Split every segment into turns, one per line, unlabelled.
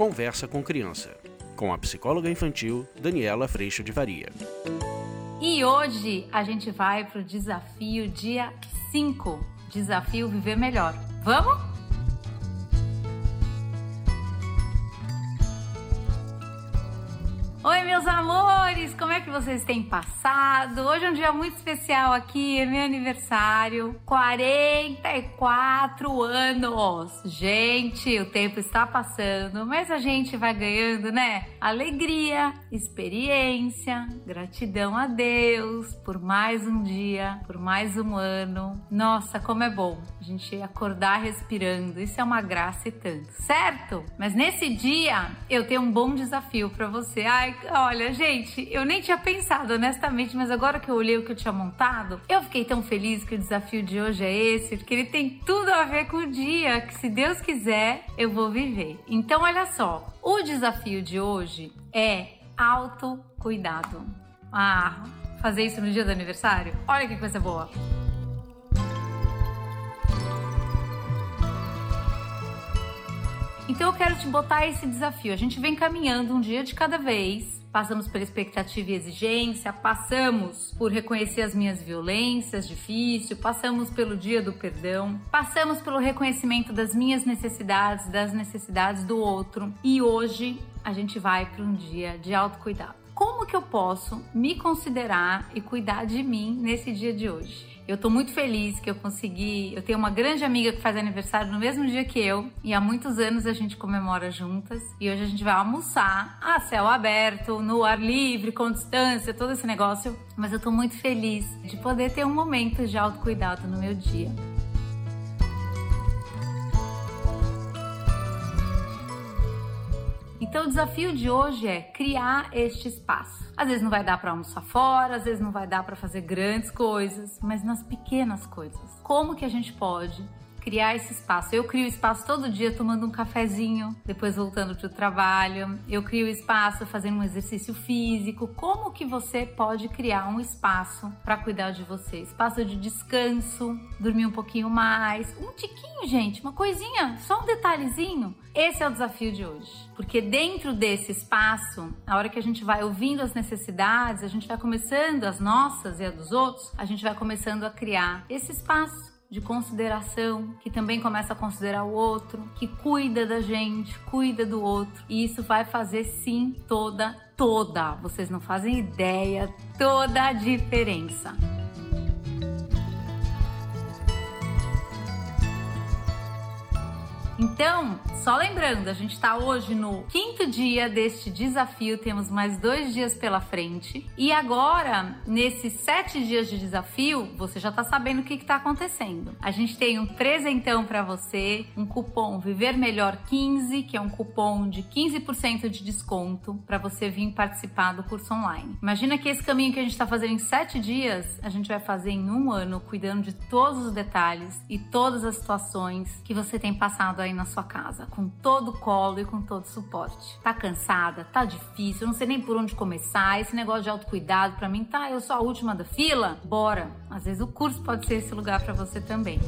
Conversa com Criança, com a psicóloga infantil Daniela Freixo de Varia.
E hoje a gente vai para o desafio dia 5 Desafio Viver Melhor. Vamos? Oi, meus amores! Como é que vocês têm passado? Hoje é um dia muito especial aqui, é meu aniversário. 44 anos! Gente, o tempo está passando, mas a gente vai ganhando, né? Alegria, experiência, gratidão a Deus por mais um dia, por mais um ano. Nossa, como é bom a gente acordar respirando. Isso é uma graça e tanto, certo? Mas nesse dia eu tenho um bom desafio para você. Ai, olha, gente, eu nem tinha pensado honestamente, mas agora que eu olhei o que eu tinha montado, eu fiquei tão feliz que o desafio de hoje é esse, porque ele tem tudo a ver com o dia que, se Deus quiser, eu vou viver. Então, olha só, o desafio de hoje é autocuidado. Ah, fazer isso no dia do aniversário? Olha que coisa boa. Então eu quero te botar esse desafio. A gente vem caminhando um dia de cada vez. Passamos pela expectativa e exigência, passamos por reconhecer as minhas violências, difícil, passamos pelo dia do perdão, passamos pelo reconhecimento das minhas necessidades, das necessidades do outro. E hoje a gente vai para um dia de autocuidado. Como que eu posso me considerar e cuidar de mim nesse dia de hoje? Eu tô muito feliz que eu consegui. Eu tenho uma grande amiga que faz aniversário no mesmo dia que eu, e há muitos anos a gente comemora juntas. E hoje a gente vai almoçar a céu aberto, no ar livre, com distância, todo esse negócio. Mas eu tô muito feliz de poder ter um momento de autocuidado no meu dia. Então o desafio de hoje é criar este espaço. Às vezes não vai dar para almoçar fora, às vezes não vai dar para fazer grandes coisas, mas nas pequenas coisas. Como que a gente pode criar esse espaço. Eu crio espaço todo dia tomando um cafezinho, depois voltando para o trabalho. Eu crio espaço fazendo um exercício físico. Como que você pode criar um espaço para cuidar de você? Espaço de descanso, dormir um pouquinho mais, um tiquinho, gente, uma coisinha, só um detalhezinho. Esse é o desafio de hoje, porque dentro desse espaço, a hora que a gente vai ouvindo as necessidades, a gente vai começando as nossas e a dos outros, a gente vai começando a criar esse espaço de consideração, que também começa a considerar o outro, que cuida da gente, cuida do outro. E isso vai fazer sim toda, toda, vocês não fazem ideia, toda a diferença. Então, só lembrando, a gente está hoje no quinto dia deste desafio, temos mais dois dias pela frente. E agora, nesses sete dias de desafio, você já está sabendo o que está acontecendo. A gente tem um presentão para você, um cupom Viver Melhor 15, que é um cupom de 15% de desconto para você vir participar do curso online. Imagina que esse caminho que a gente está fazendo em sete dias, a gente vai fazer em um ano, cuidando de todos os detalhes e todas as situações que você tem passado aí na sua casa com todo o colo e com todo o suporte. Tá cansada? Tá difícil? Não sei nem por onde começar. Esse negócio de autocuidado para mim, tá? Eu sou a última da fila? Bora! Às vezes o curso pode ser esse lugar para você também.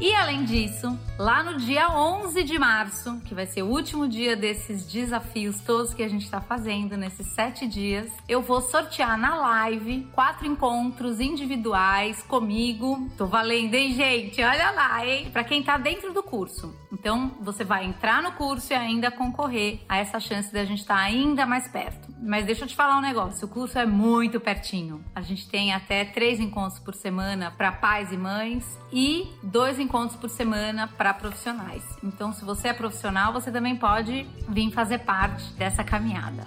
E além disso, lá no dia 11 de março, que vai ser o último dia desses desafios todos que a gente está fazendo nesses sete dias, eu vou sortear na live quatro encontros individuais comigo. Tô valendo, hein, gente? Olha lá, hein? Para quem tá dentro do curso. Então, você vai entrar no curso e ainda concorrer a essa chance de a gente estar tá ainda mais perto. Mas deixa eu te falar um negócio: o curso é muito pertinho. A gente tem até três encontros por semana para pais e mães e dois encontros encontros por semana para profissionais. Então, se você é profissional, você também pode vir fazer parte dessa caminhada.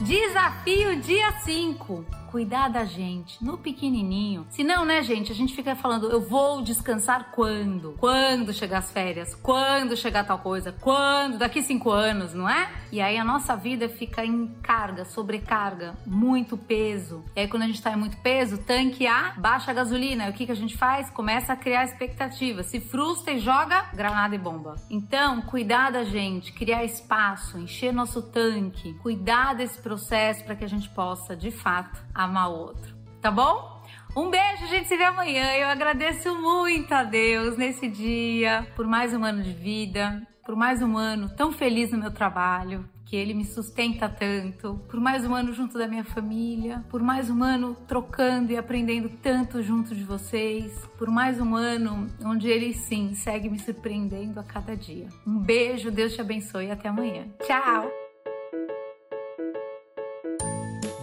Desafio dia 5 cuidar da gente no pequenininho. Se não, né, gente, a gente fica falando, eu vou descansar quando? Quando chegar as férias? Quando chegar tal coisa? Quando? Daqui cinco anos, não é? E aí a nossa vida fica em carga, sobrecarga, muito peso. E aí quando a gente tá em muito peso, tanque A, baixa a gasolina. E o que, que a gente faz? Começa a criar expectativa. Se frustra e joga granada e bomba. Então, cuidar da gente, criar espaço, encher nosso tanque, cuidar desse processo para que a gente possa, de fato, amar o outro. Tá bom? Um beijo, a gente se vê amanhã. Eu agradeço muito a Deus nesse dia por mais um ano de vida, por mais um ano tão feliz no meu trabalho, que ele me sustenta tanto, por mais um ano junto da minha família, por mais um ano trocando e aprendendo tanto junto de vocês, por mais um ano onde ele sim segue me surpreendendo a cada dia. Um beijo, Deus te abençoe e até amanhã. Tchau!